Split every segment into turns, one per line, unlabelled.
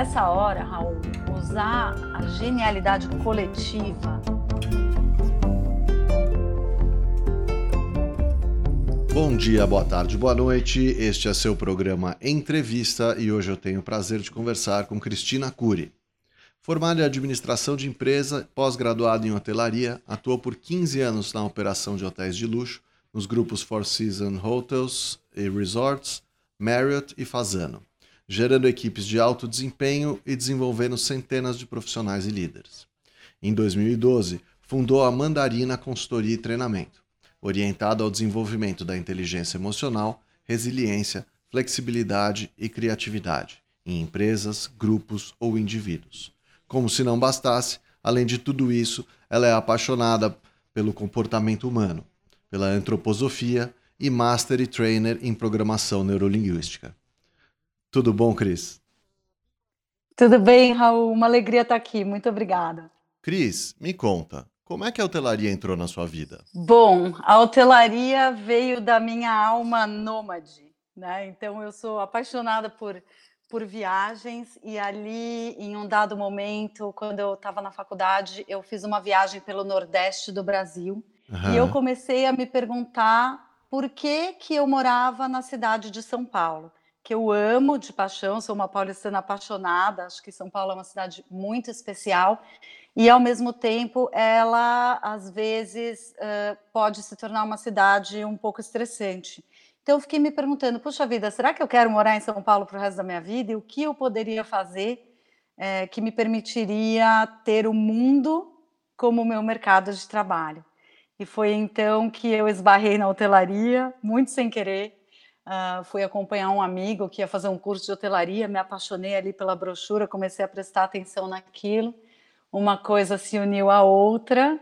nessa hora, Raul, usar a genialidade coletiva.
Bom dia, boa tarde, boa noite. Este é seu programa Entrevista e hoje eu tenho o prazer de conversar com Cristina Cury. Formada em administração de empresa, pós-graduada em hotelaria, atuou por 15 anos na operação de hotéis de luxo nos grupos Four Seasons Hotels e Resorts, Marriott e Fazano, gerando equipes de alto desempenho e desenvolvendo centenas de profissionais e líderes. Em 2012, fundou a Mandarina Consultoria e Treinamento, orientada ao desenvolvimento da inteligência emocional, resiliência, flexibilidade e criatividade em empresas, grupos ou indivíduos. Como se não bastasse, além de tudo isso, ela é apaixonada pelo comportamento humano, pela antroposofia e Master e Trainer em Programação Neurolinguística. Tudo bom, Cris?
Tudo bem, Raul. Uma alegria estar aqui. Muito obrigada.
Cris, me conta, como é que a hotelaria entrou na sua vida?
Bom, a hotelaria veio da minha alma nômade, né? Então eu sou apaixonada por por viagens e ali em um dado momento, quando eu estava na faculdade, eu fiz uma viagem pelo Nordeste do Brasil uhum. e eu comecei a me perguntar por que que eu morava na cidade de São Paulo, que eu amo de paixão, sou uma paulistana apaixonada, acho que São Paulo é uma cidade muito especial e ao mesmo tempo ela às vezes pode se tornar uma cidade um pouco estressante. Então eu fiquei me perguntando, puxa vida, será que eu quero morar em São Paulo para o resto da minha vida? E o que eu poderia fazer que me permitiria ter o mundo como meu mercado de trabalho? E foi então que eu esbarrei na hotelaria, muito sem querer. Uh, fui acompanhar um amigo que ia fazer um curso de hotelaria, me apaixonei ali pela brochura, comecei a prestar atenção naquilo. Uma coisa se uniu à outra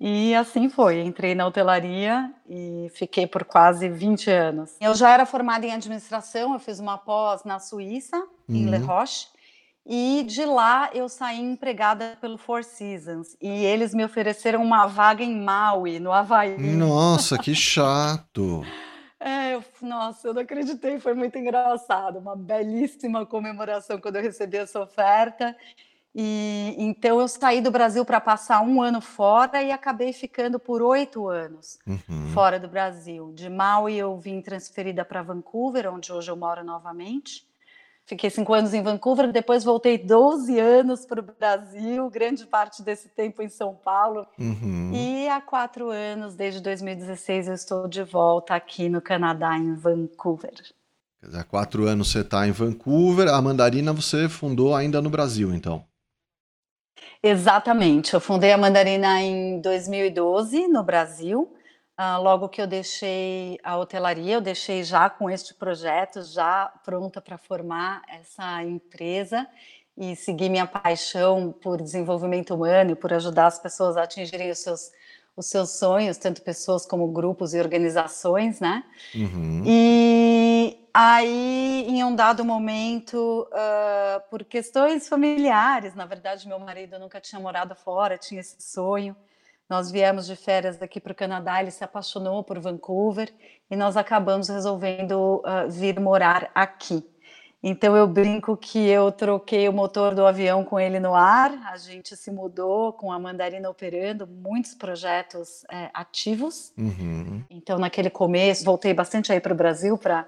e assim foi, entrei na hotelaria e fiquei por quase 20 anos. Eu já era formada em administração, eu fiz uma pós na Suíça, uhum. em Le Roche, e de lá eu saí empregada pelo Four Seasons. E eles me ofereceram uma vaga em Maui, no Havaí.
Nossa, que chato!
Nossa, eu não acreditei, foi muito engraçado. Uma belíssima comemoração quando eu recebi essa oferta. E então eu saí do Brasil para passar um ano fora e acabei ficando por oito anos uhum. fora do Brasil. De Maui eu vim transferida para Vancouver, onde hoje eu moro novamente. Fiquei cinco anos em Vancouver, depois voltei 12 anos para o Brasil, grande parte desse tempo em São Paulo. Uhum. E há quatro anos, desde 2016, eu estou de volta aqui no Canadá, em Vancouver.
Há quatro anos você está em Vancouver, a Mandarina você fundou ainda no Brasil, então?
Exatamente. Eu fundei a Mandarina em 2012 no Brasil. Uh, logo que eu deixei a hotelaria, eu deixei já com este projeto, já pronta para formar essa empresa e seguir minha paixão por desenvolvimento humano e por ajudar as pessoas a atingirem os seus, os seus sonhos, tanto pessoas como grupos e organizações, né? Uhum. E Aí, em um dado momento, uh, por questões familiares, na verdade, meu marido nunca tinha morado fora, tinha esse sonho. Nós viemos de férias aqui para o Canadá, ele se apaixonou por Vancouver e nós acabamos resolvendo uh, vir morar aqui. Então eu brinco que eu troquei o motor do avião com ele no ar, a gente se mudou com a Mandarina operando, muitos projetos é, ativos. Uhum. Então naquele começo, voltei bastante aí para o Brasil para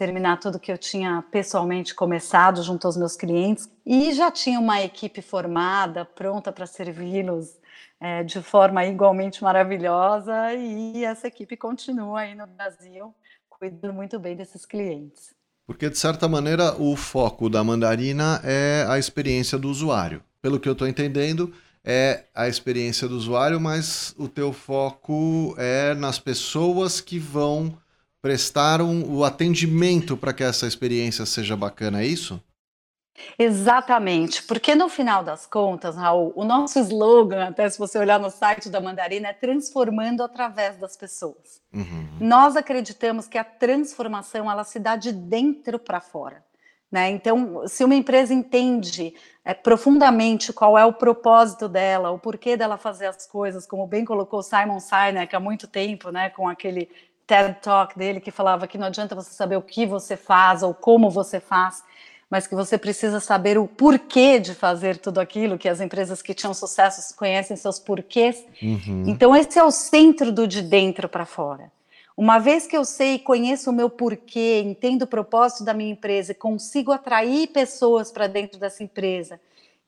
terminar tudo que eu tinha pessoalmente começado junto aos meus clientes e já tinha uma equipe formada, pronta para servi-los é, de forma igualmente maravilhosa e essa equipe continua aí no Brasil cuidando muito bem desses clientes.
Porque de certa maneira o foco da Mandarina é a experiência do usuário. Pelo que eu estou entendendo, é a experiência do usuário, mas o teu foco é nas pessoas que vão prestaram o atendimento para que essa experiência seja bacana, é isso?
Exatamente, porque no final das contas, Raul, o nosso slogan, até se você olhar no site da Mandarina, é transformando através das pessoas. Uhum. Nós acreditamos que a transformação ela se dá de dentro para fora. Né? Então, se uma empresa entende é, profundamente qual é o propósito dela, o porquê dela fazer as coisas, como bem colocou Simon Sinek há muito tempo, né, com aquele TED Talk dele que falava que não adianta você saber o que você faz ou como você faz, mas que você precisa saber o porquê de fazer tudo aquilo, que as empresas que tinham sucesso conhecem seus porquês. Uhum. Então, esse é o centro do de dentro para fora. Uma vez que eu sei e conheço o meu porquê, entendo o propósito da minha empresa, consigo atrair pessoas para dentro dessa empresa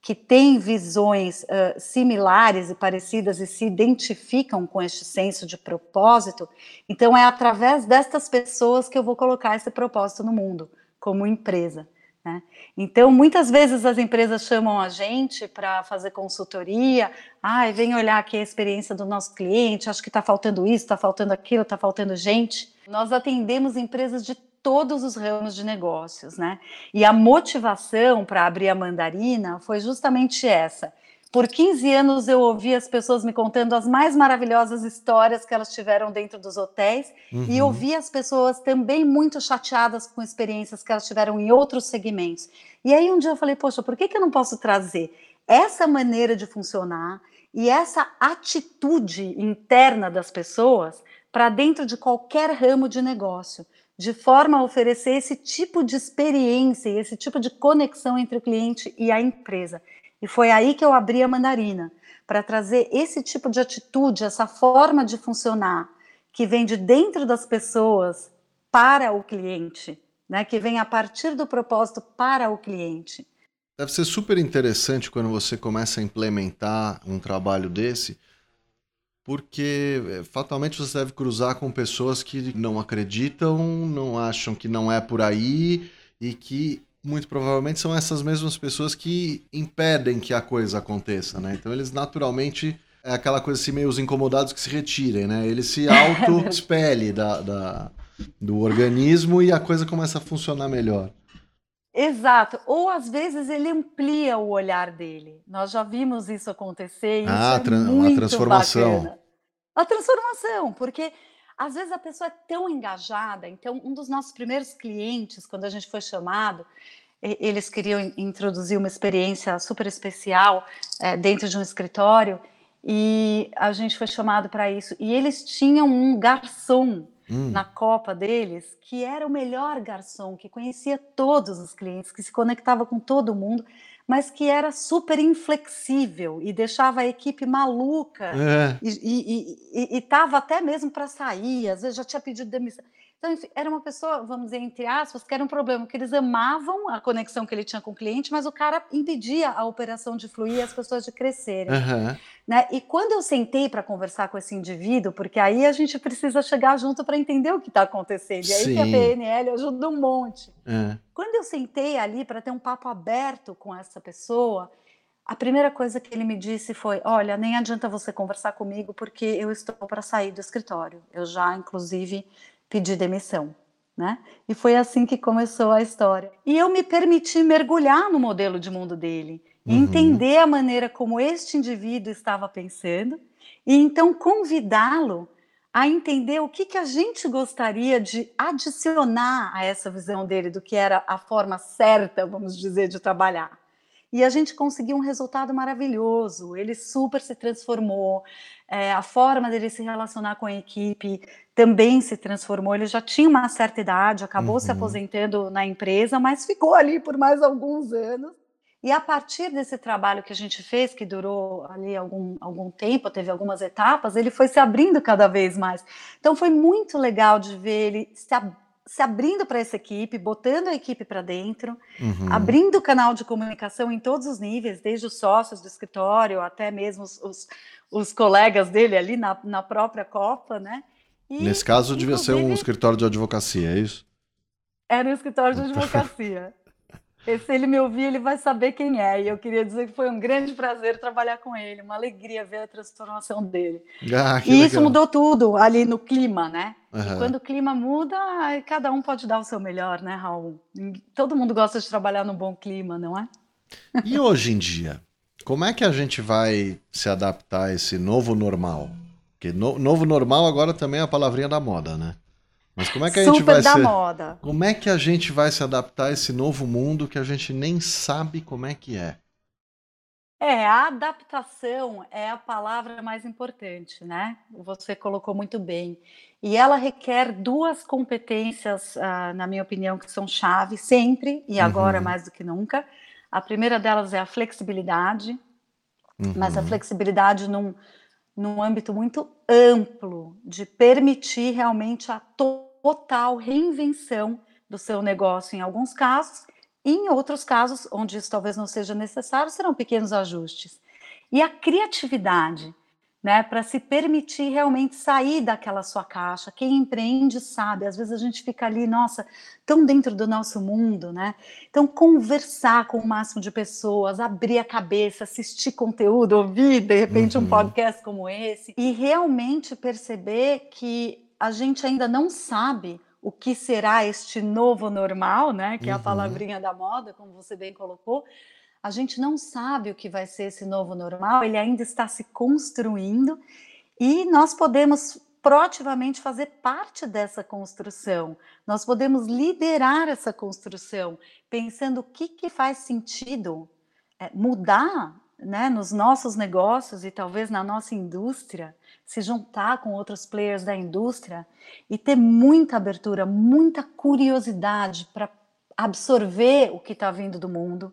que têm visões uh, similares e parecidas e se identificam com este senso de propósito, então é através destas pessoas que eu vou colocar esse propósito no mundo, como empresa. Né? Então, muitas vezes as empresas chamam a gente para fazer consultoria, ah, vem olhar aqui a experiência do nosso cliente, acho que está faltando isso, está faltando aquilo, está faltando gente. Nós atendemos empresas de todos os ramos de negócios, né? E a motivação para abrir a mandarina foi justamente essa por 15 anos eu ouvi as pessoas me contando as mais maravilhosas histórias que elas tiveram dentro dos hotéis uhum. e ouvi as pessoas também muito chateadas com experiências que elas tiveram em outros segmentos. E aí um dia eu falei, poxa, por que, que eu não posso trazer essa maneira de funcionar e essa atitude interna das pessoas para dentro de qualquer ramo de negócio, de forma a oferecer esse tipo de experiência esse tipo de conexão entre o cliente e a empresa. E foi aí que eu abri a mandarina, para trazer esse tipo de atitude, essa forma de funcionar, que vem de dentro das pessoas para o cliente, né? que vem a partir do propósito para o cliente.
Deve ser super interessante quando você começa a implementar um trabalho desse, porque eh, fatalmente você deve cruzar com pessoas que não acreditam, não acham que não é por aí e que muito provavelmente são essas mesmas pessoas que impedem que a coisa aconteça, né? Então eles naturalmente é aquela coisa assim meio os incomodados que se retirem, né? Ele se auto-expele da, da, do organismo e a coisa começa a funcionar melhor.
Exato. Ou às vezes ele amplia o olhar dele. Nós já vimos isso acontecer. E ah, isso é muito transformação. Bacana. A transformação, porque às vezes a pessoa é tão engajada. Então, um dos nossos primeiros clientes, quando a gente foi chamado, eles queriam introduzir uma experiência super especial é, dentro de um escritório e a gente foi chamado para isso. E eles tinham um garçom hum. na copa deles que era o melhor garçom, que conhecia todos os clientes, que se conectava com todo mundo mas que era super inflexível e deixava a equipe maluca é. e estava até mesmo para sair, às vezes já tinha pedido demissão. Então, enfim, era uma pessoa, vamos dizer, entre aspas, que era um problema, que eles amavam a conexão que ele tinha com o cliente, mas o cara impedia a operação de fluir e as pessoas de crescerem. Uhum. Né? E quando eu sentei para conversar com esse indivíduo, porque aí a gente precisa chegar junto para entender o que está acontecendo, e aí Sim. que a PNL ajuda um monte. É. Quando eu sentei ali para ter um papo aberto com essa pessoa, a primeira coisa que ele me disse foi: Olha, nem adianta você conversar comigo porque eu estou para sair do escritório. Eu já, inclusive, pedir demissão. Né? E foi assim que começou a história. E eu me permiti mergulhar no modelo de mundo dele, uhum. entender a maneira como este indivíduo estava pensando, e então convidá-lo a entender o que, que a gente gostaria de adicionar a essa visão dele do que era a forma certa, vamos dizer, de trabalhar. E a gente conseguiu um resultado maravilhoso. Ele super se transformou, é, a forma dele se relacionar com a equipe também se transformou. Ele já tinha uma certa idade, acabou uhum. se aposentando na empresa, mas ficou ali por mais alguns anos. E a partir desse trabalho que a gente fez, que durou ali algum, algum tempo, teve algumas etapas, ele foi se abrindo cada vez mais. Então foi muito legal de ver ele se, se abrindo para essa equipe, botando a equipe para dentro, uhum. abrindo o canal de comunicação em todos os níveis, desde os sócios do escritório até mesmo os, os, os colegas dele ali na, na própria Copa, né?
E, Nesse caso, devia ser um escritório de advocacia, é isso?
Era um escritório de advocacia. Se ele me ouvir, ele vai saber quem é. E eu queria dizer que foi um grande prazer trabalhar com ele, uma alegria ver a transformação dele. Ah, e legal. isso mudou tudo ali no clima, né? Uhum. E quando o clima muda, cada um pode dar o seu melhor, né, Raul? Todo mundo gosta de trabalhar num bom clima, não é?
E hoje em dia, como é que a gente vai se adaptar a esse novo normal? Porque no, novo normal agora também é a palavrinha da moda, né? Mas como é que a Super gente vai da se... moda. Como é que a gente vai se adaptar a esse novo mundo que a gente nem sabe como é que é?
É, a adaptação é a palavra mais importante, né? Você colocou muito bem. E ela requer duas competências, uh, na minha opinião, que são chave sempre e agora uhum. mais do que nunca. A primeira delas é a flexibilidade, uhum. mas a uhum. flexibilidade num, num âmbito muito amplo, de permitir realmente a total reinvenção do seu negócio em alguns casos em outros casos, onde isso talvez não seja necessário, serão pequenos ajustes. E a criatividade, né, para se permitir realmente sair daquela sua caixa. Quem empreende sabe, às vezes a gente fica ali, nossa, tão dentro do nosso mundo, né? Então, conversar com o máximo de pessoas, abrir a cabeça, assistir conteúdo, ouvir, de repente, uhum. um podcast como esse, e realmente perceber que a gente ainda não sabe o que será este novo normal, né? Que é a uhum. palavrinha da moda, como você bem colocou. A gente não sabe o que vai ser esse novo normal, ele ainda está se construindo e nós podemos proativamente fazer parte dessa construção. Nós podemos liderar essa construção, pensando o que, que faz sentido é, mudar né, nos nossos negócios e talvez na nossa indústria se juntar com outros players da indústria e ter muita abertura, muita curiosidade para absorver o que está vindo do mundo,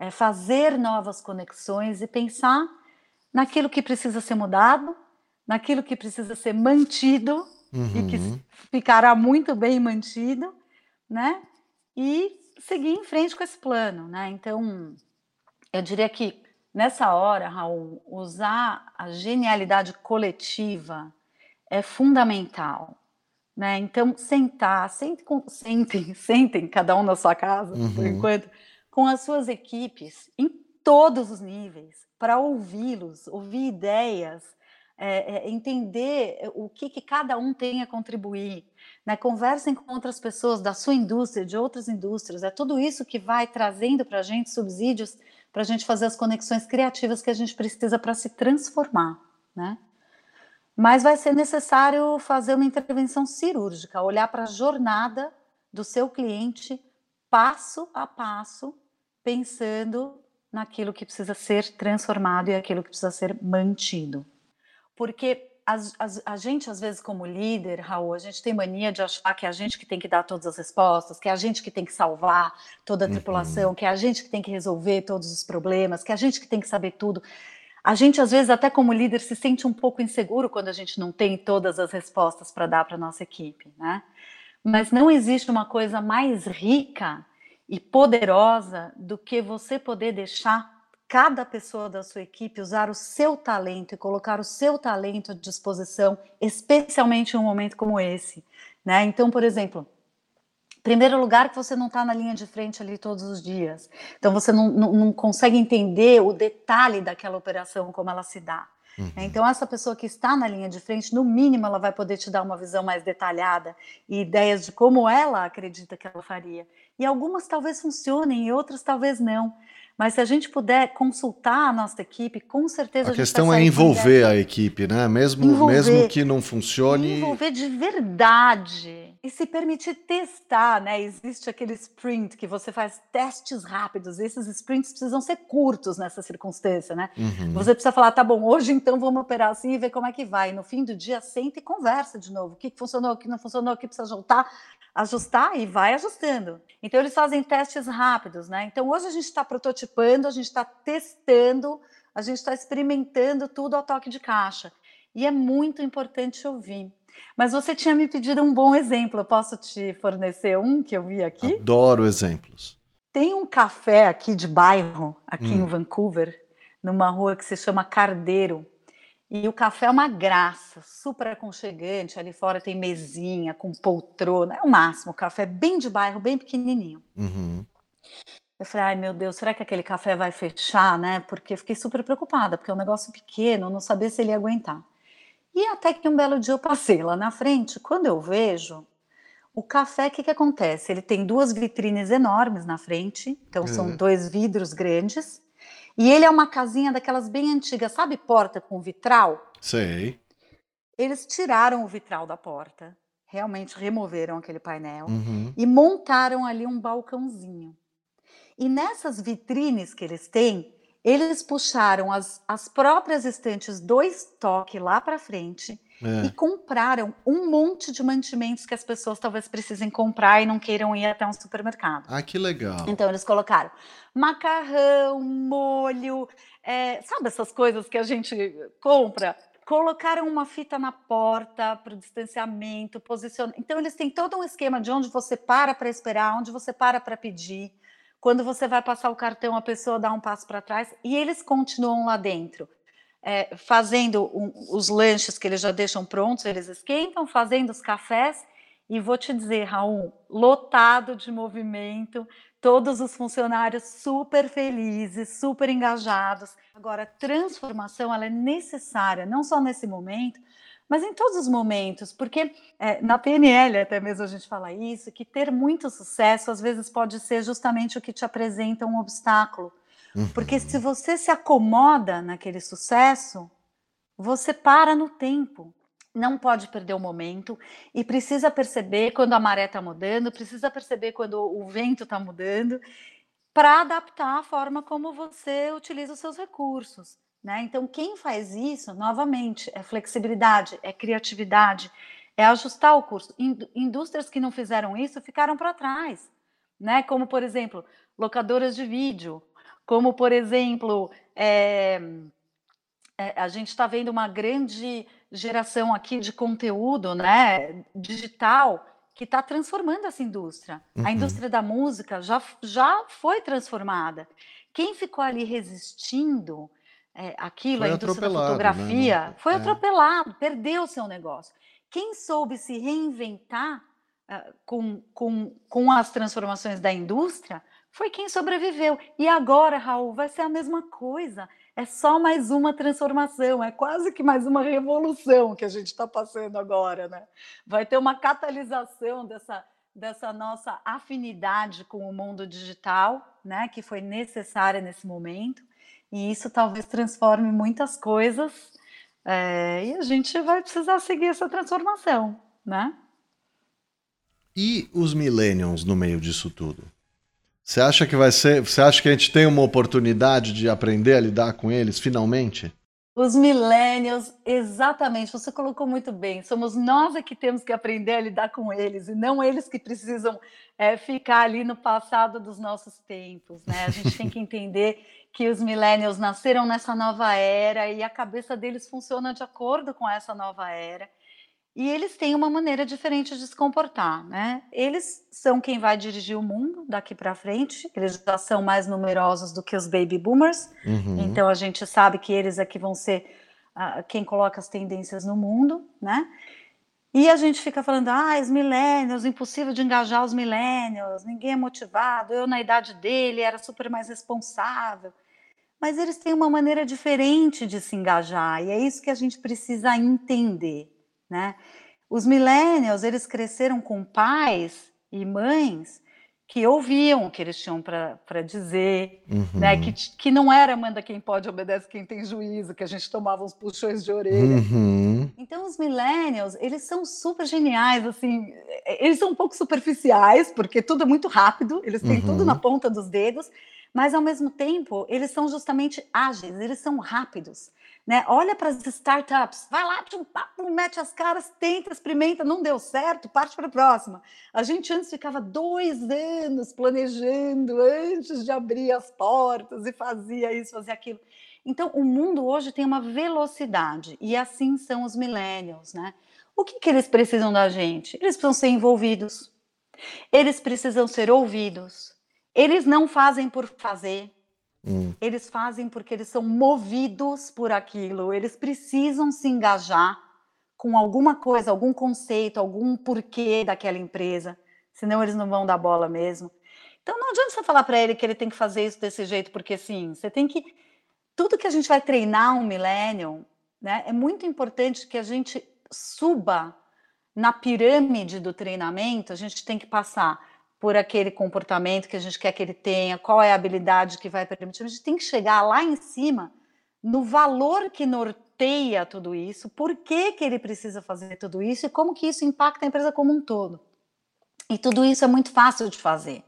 é, fazer novas conexões e pensar naquilo que precisa ser mudado, naquilo que precisa ser mantido uhum. e que uhum. ficará muito bem mantido, né? E seguir em frente com esse plano, né? Então, eu diria que Nessa hora, Raul, usar a genialidade coletiva é fundamental. Né? Então, sentar, sentem, sentem, sentem, cada um na sua casa, uhum. por enquanto, com as suas equipes, em todos os níveis, para ouvi-los, ouvir ideias, é, é, entender o que, que, cada um tem a contribuir. Né? Conversem com outras pessoas da sua indústria, de outras indústrias, é tudo isso que vai trazendo para a gente subsídios para a gente fazer as conexões criativas que a gente precisa para se transformar, né? Mas vai ser necessário fazer uma intervenção cirúrgica, olhar para a jornada do seu cliente passo a passo, pensando naquilo que precisa ser transformado e aquilo que precisa ser mantido. Porque a, a, gente, às vezes, como líder, Raul, a gente tem mania de achar que é a gente que tem que dar todas as respostas, que é a gente que tem que salvar toda a uhum. tripulação, uhum. que é a gente que tem que resolver todos os problemas, que é a gente que tem que saber tudo. A gente, às vezes, até como líder, se sente um pouco inseguro quando a gente não tem todas as respostas para dar para a nossa equipe, né? Mas não existe uma coisa mais rica e poderosa do que você poder deixar cada pessoa da sua equipe usar o seu talento e colocar o seu talento à disposição, especialmente em um momento como esse. Né? Então, por exemplo, primeiro lugar que você não está na linha de frente ali todos os dias. Então você não, não, não, consegue entender o detalhe daquela operação, como ela se dá. Uhum. Então essa pessoa que está na linha de frente, no mínimo, ela vai poder te dar uma visão mais detalhada e ideias de como ela acredita que ela faria. E algumas talvez funcionem e outras talvez não. Mas se a gente puder consultar a nossa equipe, com certeza
a, a questão é envolver a equipe, né? Mesmo, envolver, mesmo que não funcione.
Envolver de verdade e se permitir testar, né? Existe aquele sprint que você faz testes rápidos. Esses sprints precisam ser curtos nessa circunstância, né? Uhum. Você precisa falar, tá bom, hoje então vamos operar assim e ver como é que vai. No fim do dia, senta e conversa de novo. O que funcionou, o que não funcionou, o que precisa juntar ajustar e vai ajustando. Então eles fazem testes rápidos, né? Então hoje a gente está prototipando, a gente está testando, a gente está experimentando tudo ao toque de caixa. E é muito importante ouvir. Mas você tinha me pedido um bom exemplo, eu posso te fornecer um que eu vi aqui?
Adoro exemplos.
Tem um café aqui de bairro, aqui hum. em Vancouver, numa rua que se chama Cardeiro. E o café é uma graça, super aconchegante. Ali fora tem mesinha com poltrona, é o máximo. O café é bem de bairro, bem pequenininho. Uhum. Eu falei, ai meu Deus, será que aquele café vai fechar, né? Porque fiquei super preocupada, porque é um negócio pequeno, não sabia se ele ia aguentar. E até que um belo dia eu passei lá na frente, quando eu vejo o café, o que, que acontece? Ele tem duas vitrines enormes na frente, então são uhum. dois vidros grandes, e ele é uma casinha daquelas bem antigas, sabe porta com vitral?
Sei.
Eles tiraram o vitral da porta, realmente removeram aquele painel uhum. e montaram ali um balcãozinho. E nessas vitrines que eles têm, eles puxaram as, as próprias estantes do estoque lá para frente é. e compraram um monte de mantimentos que as pessoas talvez precisem comprar e não queiram ir até um supermercado.
Ah, que legal.
Então eles colocaram macarrão, molho, é, sabe essas coisas que a gente compra? Colocaram uma fita na porta para o distanciamento, posiciona. Então eles têm todo um esquema de onde você para para esperar, onde você para para pedir. Quando você vai passar o cartão, a pessoa dá um passo para trás e eles continuam lá dentro. É, fazendo um, os lanches que eles já deixam prontos, eles esquentam, fazendo os cafés, e vou te dizer, Raul, lotado de movimento, todos os funcionários super felizes, super engajados. Agora, transformação ela é necessária, não só nesse momento, mas em todos os momentos, porque é, na PNL até mesmo a gente fala isso, que ter muito sucesso às vezes pode ser justamente o que te apresenta um obstáculo. Uhum. Porque se você se acomoda naquele sucesso, você para no tempo. Não pode perder o momento e precisa perceber quando a maré está mudando, precisa perceber quando o vento está mudando, para adaptar a forma como você utiliza os seus recursos. Né? Então, quem faz isso, novamente, é flexibilidade, é criatividade, é ajustar o curso. Indústrias que não fizeram isso ficaram para trás, né? como, por exemplo, locadoras de vídeo, como, por exemplo, é, é, a gente está vendo uma grande geração aqui de conteúdo né, digital que está transformando essa indústria. Uhum. A indústria da música já, já foi transformada. Quem ficou ali resistindo é, aquilo, foi a indústria da fotografia, né? foi é. atropelado, perdeu o seu negócio. Quem soube se reinventar uh, com, com, com as transformações da indústria foi quem sobreviveu. E agora, Raul, vai ser a mesma coisa. É só mais uma transformação, é quase que mais uma revolução que a gente está passando agora, né? Vai ter uma catalisação dessa, dessa nossa afinidade com o mundo digital, né? Que foi necessária nesse momento. E isso talvez transforme muitas coisas é, e a gente vai precisar seguir essa transformação, né?
E os millennials no meio disso tudo? Você acha que vai ser? Você acha que a gente tem uma oportunidade de aprender a lidar com eles finalmente?
Os millennials, exatamente, você colocou muito bem. Somos nós é que temos que aprender a lidar com eles e não eles que precisam é, ficar ali no passado dos nossos tempos. Né? A gente tem que entender que os millennials nasceram nessa nova era e a cabeça deles funciona de acordo com essa nova era. E eles têm uma maneira diferente de se comportar, né? Eles são quem vai dirigir o mundo daqui para frente. Eles já são mais numerosos do que os baby boomers. Uhum. Então a gente sabe que eles é que vão ser uh, quem coloca as tendências no mundo, né? E a gente fica falando, ah, os millennials, impossível de engajar os millennials, ninguém é motivado. Eu, na idade dele, era super mais responsável mas eles têm uma maneira diferente de se engajar, e é isso que a gente precisa entender, né? Os millennials, eles cresceram com pais e mães que ouviam o que eles tinham para dizer, né? uhum. né? Que, que não era manda quem pode, obedece quem tem juízo, que a gente tomava uns puxões de orelha. Uhum. Então, os millennials, eles são super geniais, assim, eles são um pouco superficiais, porque tudo é muito rápido, eles têm uhum. tudo na ponta dos dedos, mas ao mesmo tempo eles são justamente ágeis, eles são rápidos. Né? Olha para as startups, vai lá, tchum, papo, mete as caras, tenta, experimenta, não deu certo, parte para a próxima. A gente antes ficava dois anos planejando antes de abrir as portas e fazia isso, fazia aquilo. Então, o mundo hoje tem uma velocidade e assim são os millennials, né? O que, que eles precisam da gente? Eles precisam ser envolvidos, eles precisam ser ouvidos, eles não fazem por fazer. Hum. Eles fazem porque eles são movidos por aquilo. Eles precisam se engajar com alguma coisa, algum conceito, algum porquê daquela empresa. Senão eles não vão dar bola mesmo. Então não adianta você falar para ele que ele tem que fazer isso desse jeito, porque sim, você tem que. Tudo que a gente vai treinar um millennium, né, é muito importante que a gente suba na pirâmide do treinamento, a gente tem que passar por aquele comportamento que a gente quer que ele tenha, qual é a habilidade que vai permitir. A gente tem que chegar lá em cima no valor que norteia tudo isso, por que, que ele precisa fazer tudo isso e como que isso impacta a empresa como um todo. E tudo isso é muito fácil de fazer,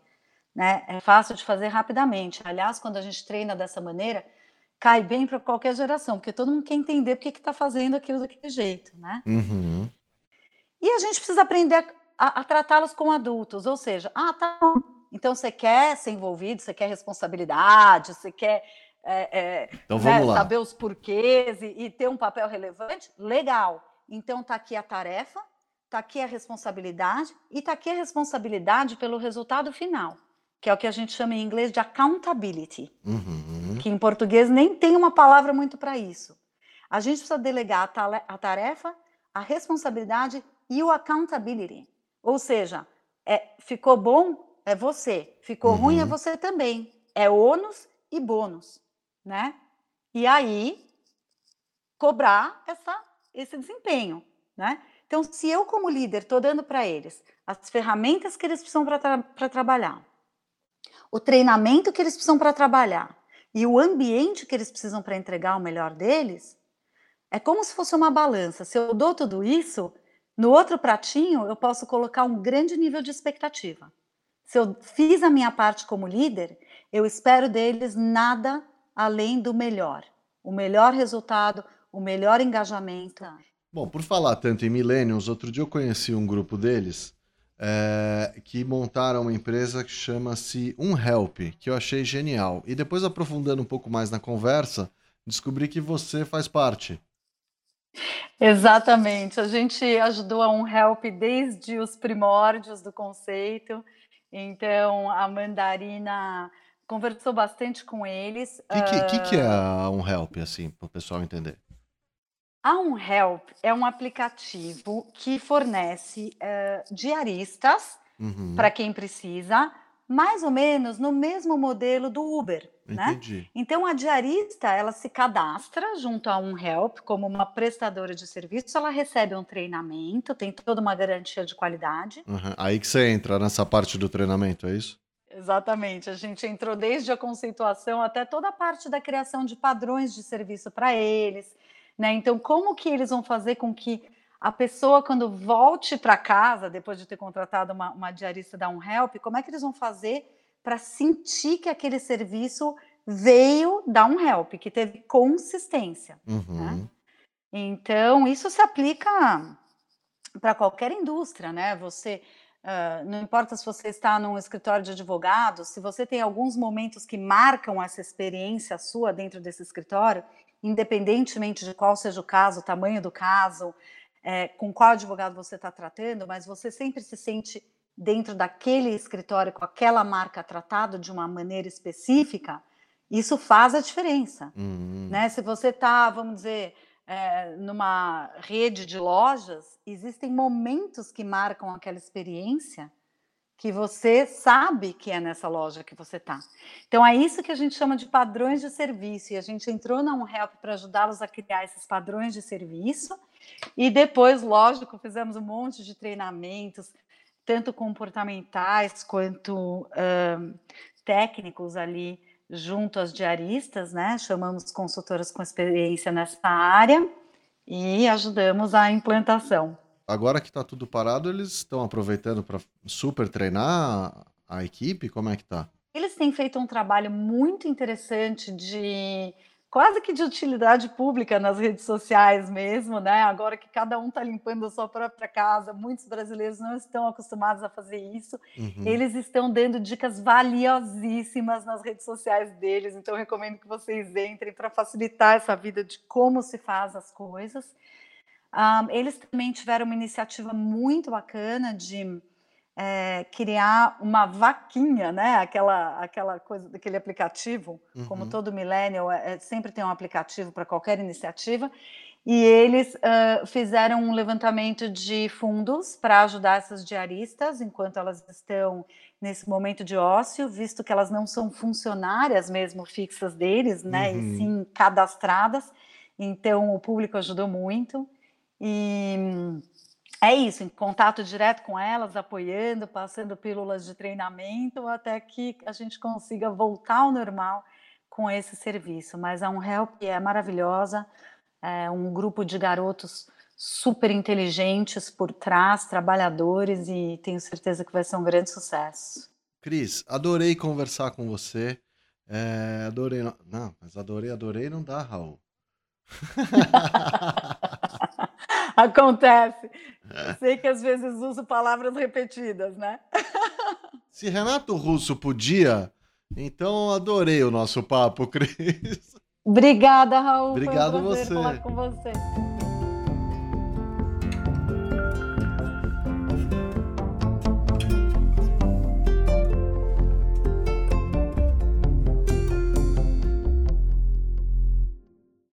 né? É fácil de fazer rapidamente. Aliás, quando a gente treina dessa maneira, cai bem para qualquer geração, porque todo mundo quer entender porque que está fazendo aquilo daquele jeito, né?
Uhum.
E a gente precisa aprender a, a tratá-los como adultos, ou seja, ah, tá bom. Então você quer ser envolvido, você quer responsabilidade, você quer é, é,
Então
né, saber os porquês e, e ter um papel relevante, legal. Então tá aqui a tarefa, tá aqui a responsabilidade e tá aqui a responsabilidade pelo resultado final, que é o que a gente chama em inglês de accountability,
Uhum.
que em português nem tem uma palavra muito para isso. A gente precisa delegar a tarefa, a responsabilidade e o accountability. Ou seja, é, ficou bom é você, ficou ruim é
Uhum.
você também. É ônus e bônus, né? E aí cobrar essa, esse desempenho, né? Então, se eu como líder estou dando para eles as ferramentas que eles precisam para trabalhar, o treinamento que eles precisam para trabalhar e o ambiente que eles precisam para entregar o melhor deles, é como se fosse uma balança. Se eu dou tudo isso, no outro pratinho eu posso colocar um grande nível de expectativa. Se eu fiz a minha parte como líder, eu espero deles nada além do melhor. O melhor resultado, o melhor engajamento.
Bom, por falar tanto em Millennials, outro dia eu conheci um grupo deles é, que montaram uma empresa que chama-se Unhelp, que eu achei genial. E depois, aprofundando um pouco mais na conversa, descobri que você faz parte.
Exatamente. A gente ajudou a um help desde os primórdios do conceito. Então, a Mandarina conversou bastante com eles.
O que, que, que, que é
Ah,
a Unhelp, assim, para o pessoal entender?
A Unhelp é um aplicativo que fornece eh, diaristas
Uhum,
para quem precisa, mais ou menos no mesmo modelo do Uber, né? Então a diarista, ela se cadastra junto a um help como uma prestadora de serviço, ela recebe um treinamento, tem toda uma garantia de qualidade.
Uhum. Aí que você entra nessa parte do treinamento, é isso?
Exatamente, a gente entrou desde a conceituação até toda a parte da criação de padrões de serviço para eles, né? Então, como que eles vão fazer com que a pessoa, quando volte para casa, depois de ter contratado uma, uma diarista da Um Help, como é que eles vão fazer para sentir que aquele serviço veio da Um Help, que teve consistência?
Uhum.
Então, isso se aplica para qualquer indústria, né? Você, ah, não importa se você está num escritório de advogados, se você tem alguns momentos que marcam essa experiência sua dentro desse escritório, independentemente de qual seja o caso, o tamanho do caso, eh, com qual advogado você está tratando, mas você sempre se sente dentro daquele escritório com aquela marca tratado de uma maneira específica, isso faz a diferença
Uhum.
né? Se você está, vamos dizer, eh, numa rede de lojas, existem momentos que marcam aquela experiência que você sabe que é nessa loja que você está. Então é isso que a gente chama de padrões de serviço e a gente entrou na Unhelp para ajudá-los a criar esses padrões de serviço e depois, lógico, fizemos um monte de treinamentos, tanto comportamentais quanto técnicos ali junto às diaristas, né? Chamamos consultoras com experiência nessa área e ajudamos a implantação.
Agora que tá tudo parado, eles estão aproveitando para super treinar a equipe? Como é que tá?
Eles têm feito um trabalho muito interessante de quase que de utilidade pública nas redes sociais mesmo, né? Agora que cada um está limpando a sua própria casa, muitos brasileiros não estão acostumados a fazer isso.
Uhum.
Eles estão dando dicas valiosíssimas nas redes sociais deles, então recomendo que vocês entrem para facilitar essa vida de como se faz as coisas. Ah, eles também tiveram uma iniciativa muito bacana de eh, criar uma vaquinha, né? Aquela, aquela coisa daquele aplicativo, como
Uhum.
todo millennial, é, é, sempre tem um aplicativo para qualquer iniciativa. E eles ah, fizeram um levantamento de fundos para ajudar essas diaristas enquanto elas estão nesse momento de ócio, visto que elas não são funcionárias mesmo fixas deles, né? E
Uhum.
sim cadastradas. Então o público ajudou muito. E é isso, em contato direto com elas, apoiando, passando pílulas de treinamento, até que a gente consiga voltar ao normal com esse serviço. Mas a Unhelp é maravilhosa, é um grupo de garotos super inteligentes por trás, trabalhadores, e tenho certeza que vai ser um grande sucesso.
Cris, adorei conversar com você. É, adorei. Não, mas adorei, adorei não dá, Raul.
Acontece. É. Sei que às vezes uso palavras repetidas, né?
Se Renato Russo podia, então adorei o nosso papo, Cris.
Obrigada, Raul.
Obrigado
Foi um
você.
falar com você.